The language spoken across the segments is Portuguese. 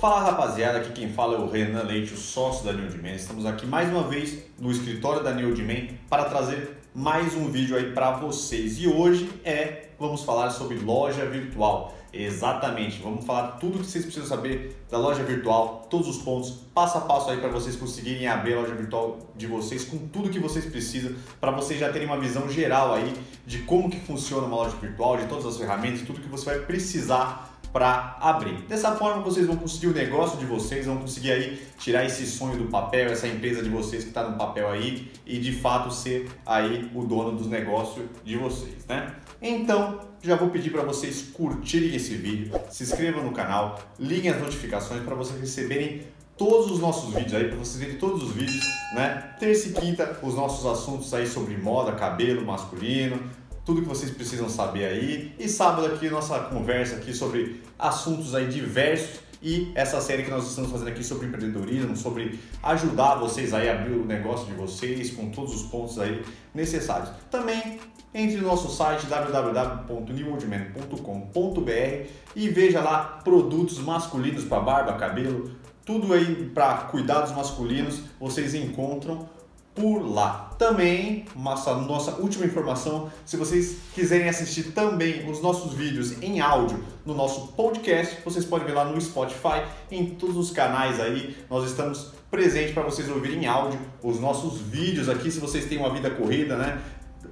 Fala rapaziada, aqui quem fala é o Renan Leite, o sócio da Newdman. Estamos aqui mais uma vez no escritório da Newdman para trazer mais um vídeo aí para vocês. E hoje é, vamos falar sobre loja virtual. Exatamente, vamos falar tudo que vocês precisam saber da loja virtual, todos os pontos, passo a passo aí para vocês conseguirem abrir a loja virtual de vocês com tudo que vocês precisam, para vocês já terem uma visão geral aí de como que funciona uma loja virtual, de todas as ferramentas, tudo que você vai precisar para abrir. Dessa forma vocês vão conseguir o negócio de vocês, vão conseguir aí tirar esse sonho do papel, essa empresa de vocês que está no papel aí e de fato ser aí o dono dos negócios de vocês, né? Então já vou pedir para vocês curtirem esse vídeo, se inscrevam no canal, liguem as notificações para vocês receberem todos os nossos vídeos aí, para vocês verem todos os vídeos, né? Terça e quinta, os nossos assuntos aí sobre moda, cabelo masculino, tudo que vocês precisam saber aí. E sábado aqui nossa conversa aqui sobre assuntos aí diversos e essa série que nós estamos fazendo aqui sobre empreendedorismo, sobre ajudar vocês aí a abrir o negócio de vocês com todos os pontos aí necessários. Também entre no nosso site www.newworldman.com.br e veja lá produtos masculinos para barba, cabelo, tudo aí para cuidados masculinos vocês encontram por lá. Também, nossa, nossa última informação, se vocês quiserem assistir também os nossos vídeos em áudio no nosso podcast, vocês podem ver lá no Spotify, em todos os canais aí, nós estamos presentes para vocês ouvirem em áudio os nossos vídeos aqui, se vocês têm uma vida corrida, né?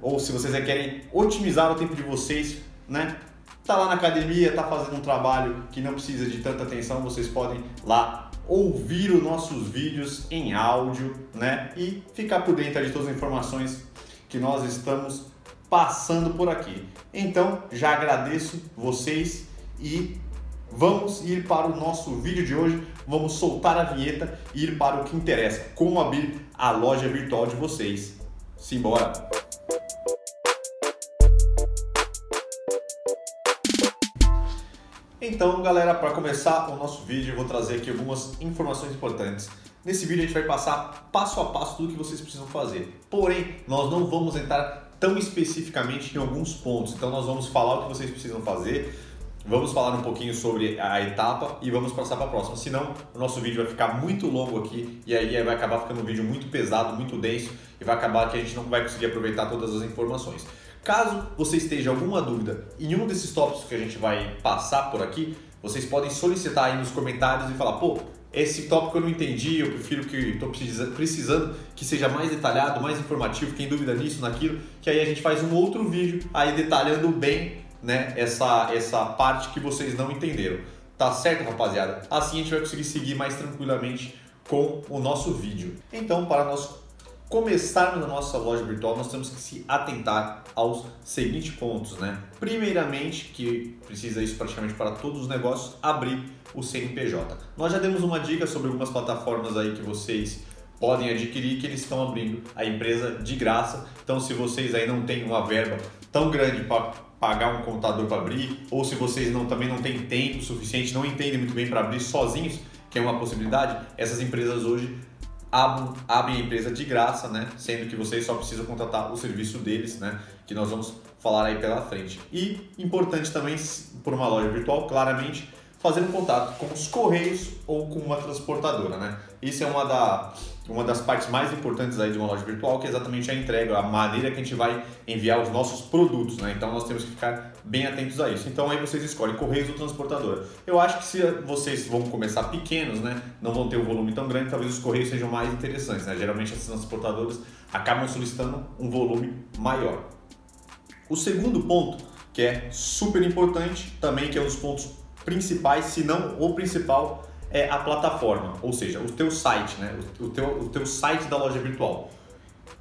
Ou se vocês querem otimizar o tempo de vocês, né? Tá lá na academia, tá fazendo um trabalho que não precisa de tanta atenção, vocês podem lá ouvir os nossos vídeos em áudio, né? E ficar por dentro de todas as informações que nós estamos passando por aqui. Então, já agradeço vocês e vamos ir para o nosso vídeo de hoje. Vamos soltar a vinheta e ir para o que interessa, como abrir a loja virtual de vocês. Simbora! Então, galera, para começar o nosso vídeo, eu vou trazer aqui algumas informações importantes. Nesse vídeo a gente vai passar passo a passo tudo que vocês precisam fazer. Porém, nós não vamos entrar tão especificamente em alguns pontos. Então, nós vamos falar o que vocês precisam fazer, vamos falar um pouquinho sobre a etapa e vamos passar para a próxima. Senão, o nosso vídeo vai ficar muito longo aqui e aí vai acabar ficando um vídeo muito pesado, muito denso e vai acabar que a gente não vai conseguir aproveitar todas as informações. Caso você esteja alguma dúvida em um desses tópicos que a gente vai passar por aqui, vocês podem solicitar aí nos comentários e falar, pô, esse tópico eu não entendi, eu prefiro que estou precisando que seja mais detalhado, mais informativo, quem dúvida nisso, naquilo, que aí a gente faz um outro vídeo aí detalhando bem né, essa, essa parte que vocês não entenderam. Tá certo, rapaziada? Assim a gente vai conseguir seguir mais tranquilamente com o nosso vídeo. Então, para nós começarmos a nossa loja virtual, nós temos que se atentar aos seguintes pontos, né? Primeiramente, que precisa isso praticamente para todos os negócios, abrir o CNPJ. Nós já demos uma dica sobre algumas plataformas aí que vocês podem adquirir que eles estão abrindo a empresa de graça. Então, se vocês aí não têm uma verba tão grande para pagar um contador para abrir, ou se vocês não também não têm tempo suficiente, não entendem muito bem para abrir sozinhos, que é uma possibilidade, essas empresas hoje abrem a empresa de graça, né? Sendo que vocês só precisam contratar o serviço deles, né? Que nós vamos falar aí pela frente. E importante também, por uma loja virtual, claramente, fazer um contato com os correios ou com uma transportadora, né? Isso é uma, da, uma das partes mais importantes aí de uma loja virtual, que é exatamente a entrega, a maneira que a gente vai enviar os nossos produtos, né? Então nós temos que ficar bem atentos a isso. Então aí vocês escolhem correios ou transportadora. Eu acho que se vocês vão começar pequenos, né? Não vão ter um volume tão grande, talvez os correios sejam mais interessantes, né? Geralmente as transportadoras acabam solicitando um volume maior. O segundo ponto, que é super importante, também que é um dos pontos principais, se não o principal, é a plataforma, ou seja, o teu site, né? o, teu, o teu site da loja virtual.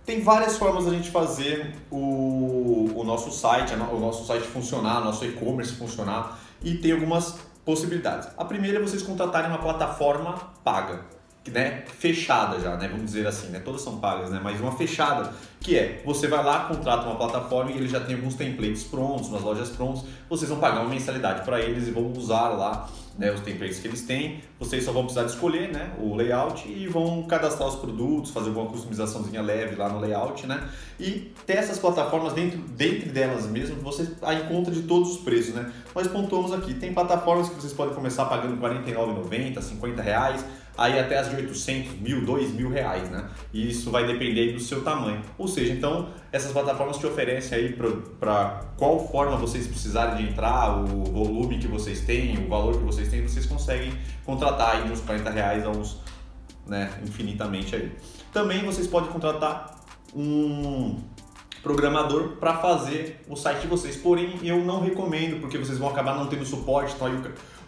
Tem várias formas da gente fazer o, o nosso site, o nosso site funcionar, nosso e-commerce funcionar e tem algumas possibilidades. A primeira é vocês contratarem uma plataforma paga né, fechada já, né, vamos dizer assim, né, todas são pagas, né, mas uma fechada, que é, você vai lá, contrata uma plataforma e ele já tem alguns templates prontos, umas lojas prontas, vocês vão pagar uma mensalidade para eles e vão usar lá né, os templates que eles têm, vocês só vão precisar de escolher né, o layout e vão cadastrar os produtos, fazer alguma customizaçãozinha leve lá no layout, né? E ter essas plataformas dentro, dentro delas mesmo, você a encontra de todos os preços, né? Nós pontuamos aqui, tem plataformas que vocês podem começar pagando R$ 49,90, 50 reais, aí até as de 800, mil, 2 mil reais, né? E isso vai depender do seu tamanho. Ou seja, então essas plataformas te oferecem aí para qual forma vocês precisarem de entrar, o volume que vocês têm, o valor que vocês têm, vocês conseguem contratar aí uns 40 reais a uns, né, infinitamente aí. Também vocês podem contratar um programador para fazer o site de vocês. Porém, eu não recomendo, porque vocês vão acabar não tendo suporte, então aí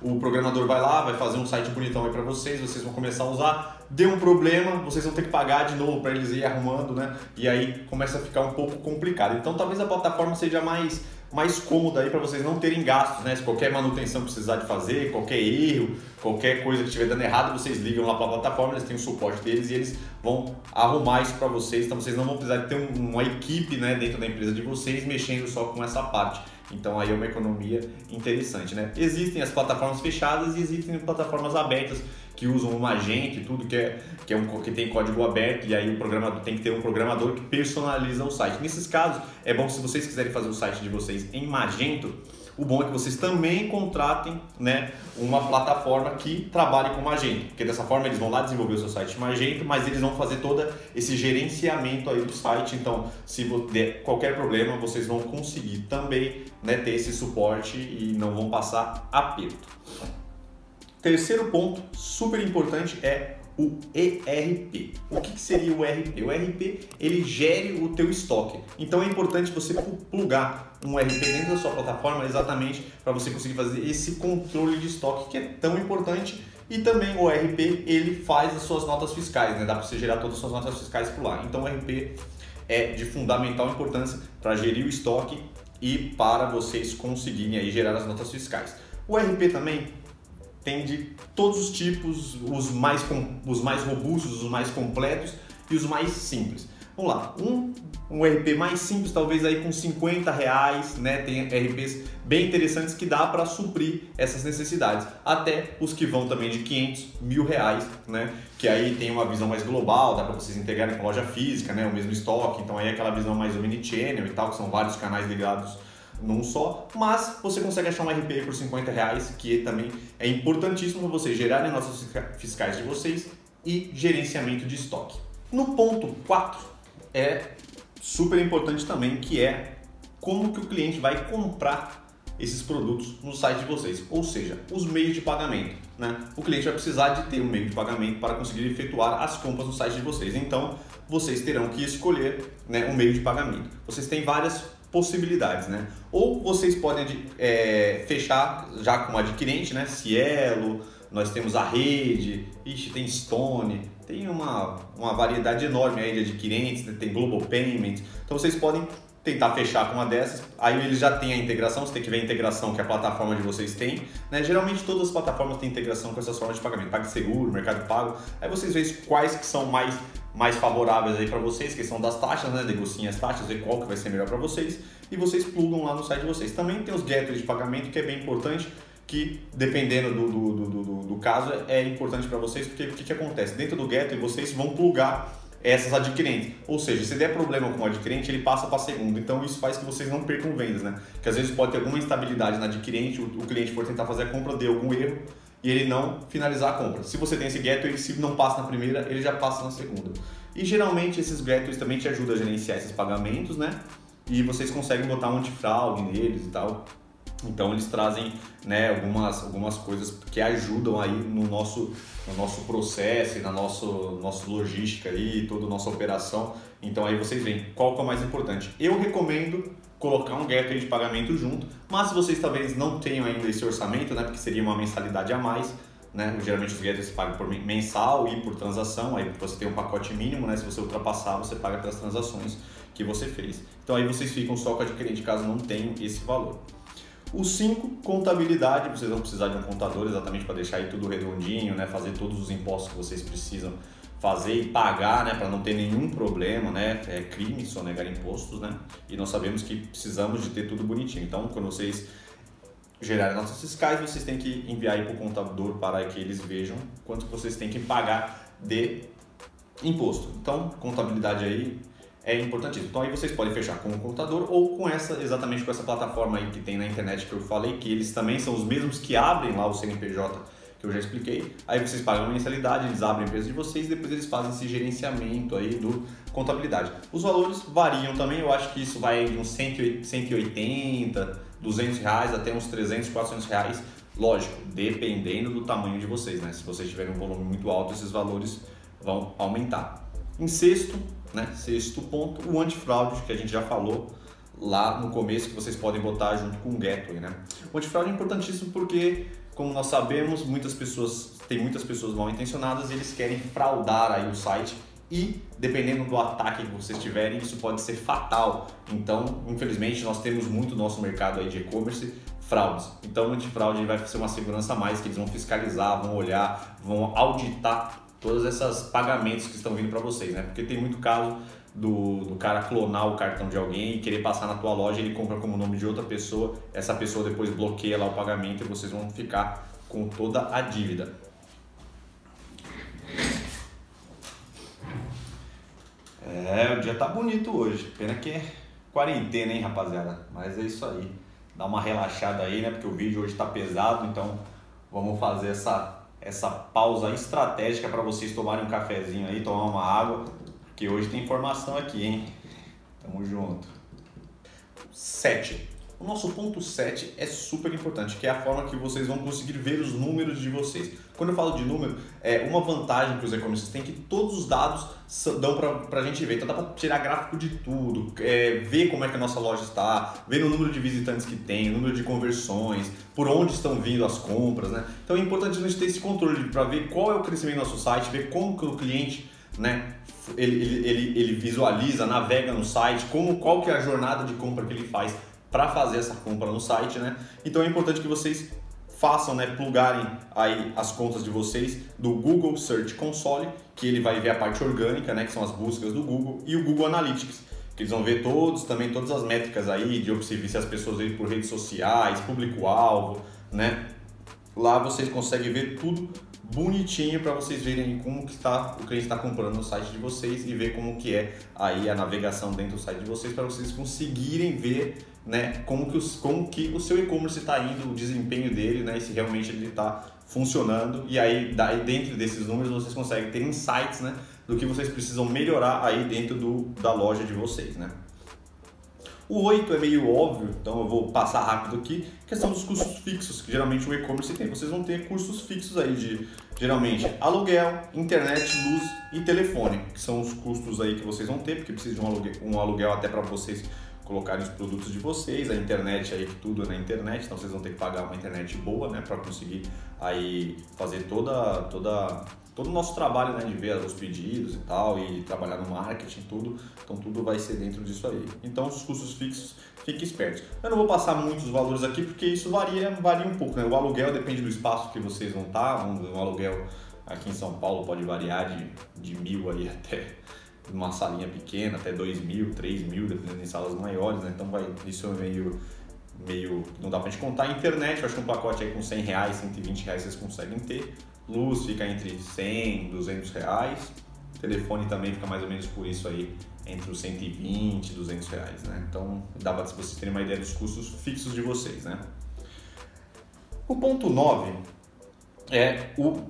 o, o programador vai lá, vai fazer um site bonitão aí para vocês, vocês vão começar a usar, deu um problema, vocês vão ter que pagar de novo para eles ir arrumando, né? E aí começa a ficar um pouco complicado. Então, talvez a plataforma seja mais mais cômoda aí para vocês não terem gastos, né? Se qualquer manutenção precisar de fazer, qualquer erro, qualquer coisa que estiver dando errado, vocês ligam lá para a plataforma, eles têm o suporte deles e eles vão arrumar isso para vocês. Então vocês não vão precisar ter uma equipe, né, dentro da empresa de vocês mexendo só com essa parte. Então aí é uma economia interessante, né? Existem as plataformas fechadas e existem plataformas abertas que usam o Magento e tudo que é que é um que tem código aberto e aí o programador tem que ter um programador que personaliza o site. Nesses casos é bom se vocês quiserem fazer o site de vocês em Magento, o bom é que vocês também contratem né, uma plataforma que trabalhe com Magento, porque dessa forma eles vão lá desenvolver o seu site Magento, mas eles vão fazer todo esse gerenciamento aí do site. Então, se der qualquer problema, vocês vão conseguir também né, ter esse suporte e não vão passar aperto. Terceiro ponto super importante é o ERP. O que, seria o ERP? O ERP ele gere o teu estoque. Então é importante você plugar um ERP dentro da sua plataforma exatamente para você conseguir fazer esse controle de estoque que é tão importante. E também o ERP ele faz as suas notas fiscais, né? Dá para você gerar todas as suas notas fiscais por lá. Então o ERP é de fundamental importância para gerir o estoque e para vocês conseguirem aí gerar as notas fiscais. O ERP também tem de todos os tipos, os mais, os mais robustos, os mais completos e os mais simples. Vamos lá, um, um RP mais simples, talvez aí com 50 reais, né? Tem RPs bem interessantes que dá para suprir essas necessidades. Até os que vão também de 500, mil reais, né? Que aí tem uma visão mais global, dá para vocês integrarem com loja física, né? O mesmo estoque, então aí é aquela visão mais omnichannel e tal, que são vários canais ligados num só, mas você consegue achar um RP por 50 reais, que também é importantíssimo para você gerar notas fiscais de vocês e gerenciamento de estoque. No ponto 4 é super importante também, que é como que o cliente vai comprar esses produtos no site de vocês, ou seja, os meios de pagamento. Né? O cliente vai precisar de ter um meio de pagamento para conseguir efetuar as compras no site de vocês. Então, vocês terão que escolher né, um meio de pagamento. Vocês têm várias possibilidades, né? Ou vocês podem é, fechar já com um adquirente, né? Cielo, nós temos a rede, ixi, tem Stone, tem uma, uma variedade enorme aí de adquirentes, né? tem Global Payments. Então vocês podem tentar fechar com uma dessas, aí eles já têm a integração, você tem que ver a integração que a plataforma de vocês tem, né? Geralmente todas as plataformas têm integração com essas formas de pagamento, PagSeguro, Mercado Pago, aí vocês veem quais que são mais mais favoráveis aí para vocês, que são das taxas, né? Negociem as taxas, ver qual que vai ser melhor para vocês e vocês plugam lá no site de vocês. Também tem os gateways de pagamento que é bem importante, que dependendo do, do, do, do, do caso é importante para vocês, porque o que, que acontece? Dentro do gateway vocês vão plugar essas adquirentes. Ou seja, se der problema com o adquirente, ele passa para segundo. Então isso faz que vocês não percam vendas, né? Que às vezes pode ter alguma instabilidade na adquirente, o, o cliente for tentar fazer a compra, deu algum erro e ele não finalizar a compra. Se você tem esse gateway, se não passa na primeira, ele já passa na segunda. E geralmente esses gateways também te ajudam a gerenciar esses pagamentos, né? E vocês conseguem botar um antifraude neles e tal. Então eles trazem né, algumas, algumas coisas que ajudam aí no nosso, no nosso processo e na nosso, nossa logística aí, toda a nossa operação. Então aí vocês veem qual que é o mais importante. Eu recomendo colocar um gateway de pagamento junto, mas se vocês talvez não tenham ainda esse orçamento, né, porque seria uma mensalidade a mais, né, geralmente os gateways pagam por mensal e por transação, aí você tem um pacote mínimo, né, se você ultrapassar você paga pelas transações que você fez. Então aí vocês ficam só com a adquirente caso não tenham esse valor. O 5, contabilidade, vocês vão precisar de um contador exatamente para deixar aí tudo redondinho, né, fazer todos os impostos que vocês precisam fazer e pagar, né, para não ter nenhum problema, né? É crime sonegar impostos, né? E nós sabemos que precisamos de ter tudo bonitinho. Então, quando vocês gerar notas fiscais, vocês têm que enviar para o contador para que eles vejam quanto vocês têm que pagar de imposto. Então, contabilidade aí é importantíssimo. Então aí vocês podem fechar com o contador ou com essa exatamente com essa plataforma aí que tem na internet que eu falei, que eles também são os mesmos que abrem lá o CNPJ que eu já expliquei. Aí vocês pagam uma mensalidade, eles abrem a empresa de vocês, depois eles fazem esse gerenciamento aí do contabilidade. Os valores variam também, eu acho que isso vai de uns 180, 200 reais até uns 300, 400 reais. Lógico, dependendo do tamanho de vocês, né? Se vocês tiverem um volume muito alto, esses valores vão aumentar. Em sexto, né? Sexto ponto, o antifraude, que a gente já falou lá no começo, que vocês podem botar junto com o gateway, né? O antifraude é importantíssimo porque, como nós sabemos, muitas pessoas, tem muitas pessoas mal intencionadas e eles querem fraudar aí o site e dependendo do ataque que vocês tiverem, isso pode ser fatal. Então, infelizmente, nós temos muito no nosso mercado aí de e-commerce fraudes. Então, o antifraude vai ser uma segurança a mais que eles vão fiscalizar, vão olhar, vão auditar todos esses pagamentos que estão vindo para vocês, né? Porque tem muito caso do, do cara clonar o cartão de alguém e querer passar na tua loja, ele compra como nome de outra pessoa, essa pessoa depois bloqueia lá o pagamento e vocês vão ficar com toda a dívida. É, o dia tá bonito hoje. Pena que é quarentena, hein, rapaziada? Mas é isso aí. Dá uma relaxada aí, né? Porque o vídeo hoje tá pesado, então vamos fazer essa essa pausa estratégica para vocês tomarem um cafezinho aí, tomar uma água, porque hoje tem informação aqui, hein? Tamo junto. 7. O nosso ponto 7 é super importante, que é a forma que vocês vão conseguir ver os números de vocês. Quando eu falo de número, é uma vantagem que os e-commerces têm que todos os dados dão para a gente ver. Então dá para tirar gráfico de tudo, é, ver como é que a nossa loja está, ver o número de visitantes que tem, o número de conversões, por onde estão vindo as compras, né? Então é importante a gente ter esse controle para ver qual é o crescimento do nosso site, ver como que o cliente né, ele, ele, ele, ele visualiza, navega no site, como, qual que é a jornada de compra que ele faz para fazer essa compra no site, né? Então é importante que vocês façam, né, plugarem aí as contas de vocês do Google Search Console, que ele vai ver a parte orgânica, né, que são as buscas do Google, e o Google Analytics, que eles vão ver todos também todas as métricas aí de observar se as pessoas veem por redes sociais, público-alvo, né? Lá vocês conseguem ver tudo bonitinho para vocês verem como que está o cliente está comprando no site de vocês e ver como que é aí a navegação dentro do site de vocês para vocês conseguirem ver né, como que, os, como que o seu e-commerce está indo, o desempenho dele, né, e se realmente ele está funcionando. E aí, daí, dentro desses números, vocês conseguem ter insights né, do que vocês precisam melhorar aí dentro do, da loja de vocês. Né. O 8 é meio óbvio, então eu vou passar rápido aqui. Questão dos custos fixos, que geralmente o e-commerce tem. Vocês vão ter custos fixos aí de, geralmente, aluguel, internet, luz e telefone, que são os custos aí que vocês vão ter, porque precisa de um aluguel, um aluguel até para vocês colocarem os produtos de vocês, a internet aí que tudo é na internet, então vocês vão ter que pagar uma internet boa, né, para conseguir aí fazer toda toda todo o nosso trabalho, né, de ver os pedidos e tal e trabalhar no marketing tudo, então tudo vai ser dentro disso aí. Então os custos fixos, fiquem espertos. Eu não vou passar muitos valores aqui porque isso varia varia um pouco, né? O aluguel depende do espaço que vocês vão estar, um aluguel aqui em São Paulo pode variar de, de mil aí até uma salinha pequena, até 2 mil, 3 mil, dependendo de salas maiores, né? Então vai, isso é meio, meio. não dá pra gente contar. Internet, eu acho que um pacote aí com 100 reais, 120 reais vocês conseguem ter. Luz fica entre 100 200 reais. Telefone também fica mais ou menos por isso aí, entre os 120 e 200 reais, né? Então dá pra vocês terem uma ideia dos custos fixos de vocês, né? O ponto 9 é o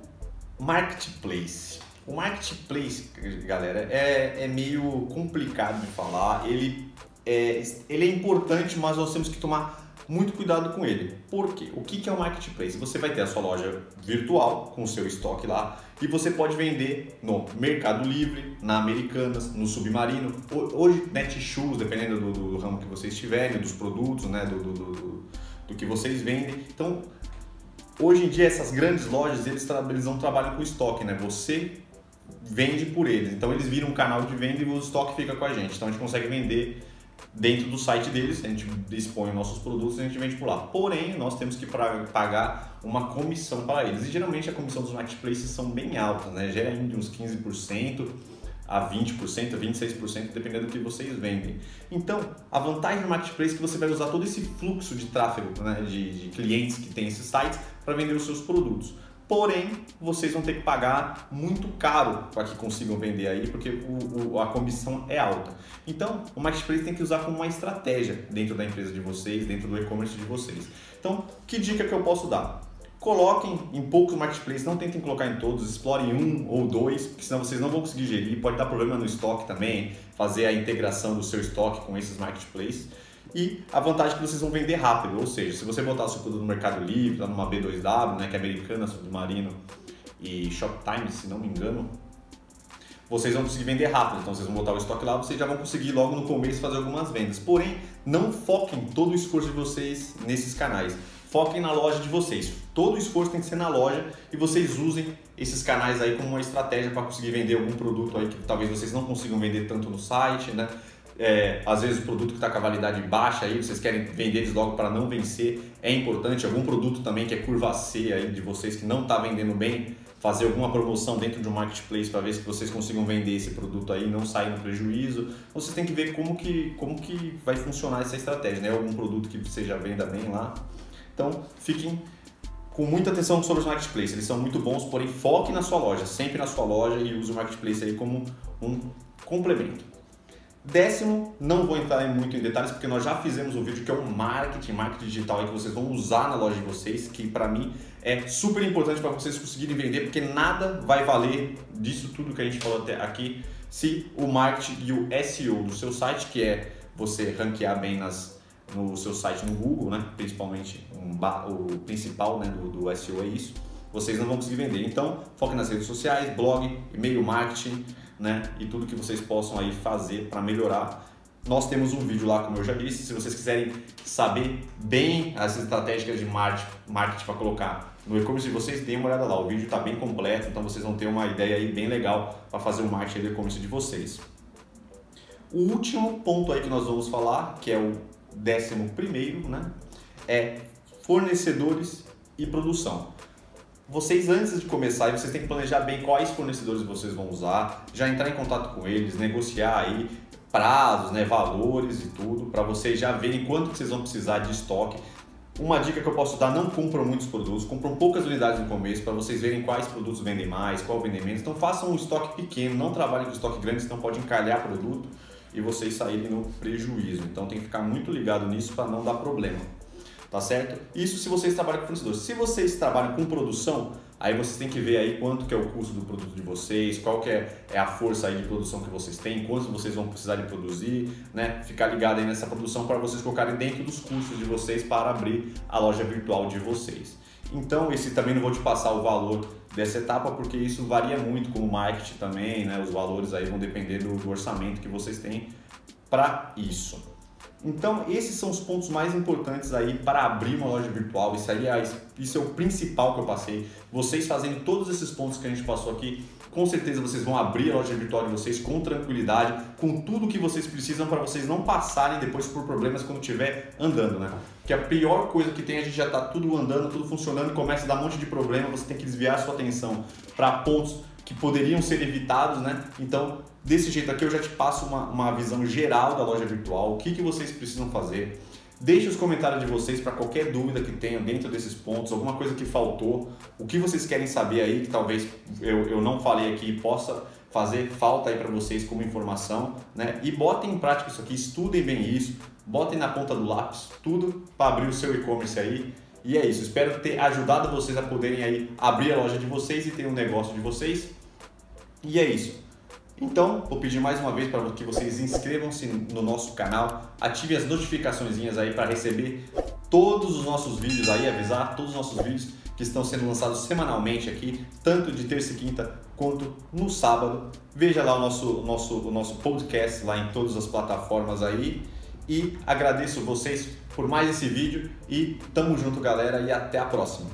marketplace. O marketplace, galera, é, é meio complicado de falar. Ele é, ele é importante, mas nós temos que tomar muito cuidado com ele. Por quê? O que é o marketplace? Você vai ter a sua loja virtual com o seu estoque lá e você pode vender no Mercado Livre, na Americanas, no Submarino. Hoje, Netshoes, dependendo do, do, ramo que vocês tiverem, dos produtos, né, do, do, do, do que vocês vendem. Então, hoje em dia, essas grandes lojas, eles, eles não trabalham com estoque, né? Você vende por eles. Então eles viram um canal de venda e o estoque fica com a gente. Então a gente consegue vender dentro do site deles, a gente dispõe nossos produtos e a gente vende por lá. Porém, nós temos que pagar uma comissão para eles. E geralmente a comissão dos marketplaces são bem altas, né? Gera de uns 15% a 20%, 26%, dependendo do que vocês vendem. Então, a vantagem do marketplace é que você vai usar todo esse fluxo de tráfego, né, de, de clientes que tem esses sites para vender os seus produtos. Porém, vocês vão ter que pagar muito caro para que consigam vender aí, porque o, o, a comissão é alta. Então, o marketplace tem que usar como uma estratégia dentro da empresa de vocês, dentro do e-commerce de vocês. Então, que dica que eu posso dar? Coloquem em poucos marketplaces, não tentem colocar em todos, explorem um ou dois, porque senão vocês não vão conseguir gerir. Pode dar problema no estoque também, fazer a integração do seu estoque com esses marketplaces. E a vantagem é que vocês vão vender rápido, ou seja, se você botar o seu produto no Mercado Livre, lá numa B2W, né, que é americana, submarino e Shoptime, se não me engano, vocês vão conseguir vender rápido. Então vocês vão botar o estoque lá, vocês já vão conseguir logo no começo fazer algumas vendas. Porém, não foquem todo o esforço de vocês nesses canais. Foquem na loja de vocês. Todo o esforço tem que ser na loja e vocês usem esses canais aí como uma estratégia para conseguir vender algum produto aí que talvez vocês não consigam vender tanto no site, né? É, às vezes o produto que está com a validade baixa aí, vocês querem vender eles logo para não vencer, é importante. Algum produto também que é curva C aí de vocês que não está vendendo bem, fazer alguma promoção dentro de um marketplace para ver se vocês consigam vender esse produto aí, não sair no prejuízo. Vocês têm que ver como que, como que vai funcionar essa estratégia, né? Algum produto que você já venda bem lá. Então, fiquem com muita atenção sobre os marketplaces. Eles são muito bons, porém foque na sua loja, sempre na sua loja e use o marketplace aí como um complemento. Décimo, não vou entrar muito em detalhes porque nós já fizemos um vídeo que é o marketing, marketing digital aí que vocês vão usar na loja de vocês, que para mim é super importante para vocês conseguirem vender, porque nada vai valer disso tudo que a gente falou até aqui se o marketing e o SEO do seu site, que é você ranquear bem nas, no seu site no Google, né? principalmente um, o principal né, do, do SEO é isso, vocês não vão conseguir vender. Então, foque nas redes sociais, blog, e-mail marketing, né? E tudo que vocês possam aí fazer para melhorar. Nós temos um vídeo lá, como eu já disse, se vocês quiserem saber bem as estratégias de marketing para colocar no e-commerce de vocês, deem uma olhada lá. O vídeo está bem completo, então vocês vão ter uma ideia aí bem legal para fazer o marketing do e-commerce de vocês. O último ponto aí que nós vamos falar, que é o décimo primeiro, né? É fornecedores e produção vocês antes de começar, vocês têm que planejar bem quais fornecedores vocês vão usar, já entrar em contato com eles, negociar aí prazos, né, valores e tudo, para vocês já verem quanto que vocês vão precisar de estoque. Uma dica que eu posso dar, não compram muitos produtos, compram poucas unidades no começo para vocês verem quais produtos vendem mais, qual vendem menos. Então façam um estoque pequeno, não trabalhem com estoque grande, senão pode encalhar produto e vocês saírem no prejuízo. Então tem que ficar muito ligado nisso para não dar problema tá certo? Isso se vocês trabalham com fornecedores. Se vocês trabalham com produção, aí vocês têm que ver aí quanto que é o custo do produto de vocês, qual que é, é a força aí de produção que vocês têm, quanto vocês vão precisar de produzir, né? Ficar ligado aí nessa produção para vocês colocarem dentro dos custos de vocês para abrir a loja virtual de vocês. Então, esse também não vou te passar o valor dessa etapa, porque isso varia muito com o marketing também, né? Os valores aí vão depender do, do orçamento que vocês têm para isso. Então, esses são os pontos mais importantes aí para abrir uma loja virtual. Isso aí é, isso é o principal que eu passei. Vocês fazendo todos esses pontos que a gente passou aqui, com certeza vocês vão abrir a loja virtual de vocês com tranquilidade, com tudo que vocês precisam para vocês não passarem depois por problemas quando estiver andando, né? Que a pior coisa que tem a gente já está tudo andando, tudo funcionando, começa a dar um monte de problema, você tem que desviar a sua atenção para pontos que poderiam ser evitados, né? Então, desse jeito aqui eu já te passo uma, uma visão geral da loja virtual, o que, que vocês precisam fazer. Deixe os comentários de vocês para qualquer dúvida que tenham dentro desses pontos, alguma coisa que faltou, o que vocês querem saber aí que talvez eu, eu não falei aqui e possa fazer falta aí para vocês como informação, né? E botem em prática isso aqui, estudem bem isso, botem na ponta do lápis tudo para abrir o seu e-commerce aí. E é isso, espero ter ajudado vocês a poderem aí abrir a loja de vocês e ter um negócio de vocês. E é isso. Então, vou pedir mais uma vez para que vocês inscrevam-se no nosso canal, ativem as notificações aí para receber todos os nossos vídeos aí, avisar todos os nossos vídeos que estão sendo lançados semanalmente aqui, tanto de terça e quinta quanto no sábado. Veja lá o nosso, nosso, o nosso podcast lá em todas as plataformas aí. E agradeço vocês por mais esse vídeo e tamo junto galera e até a próxima.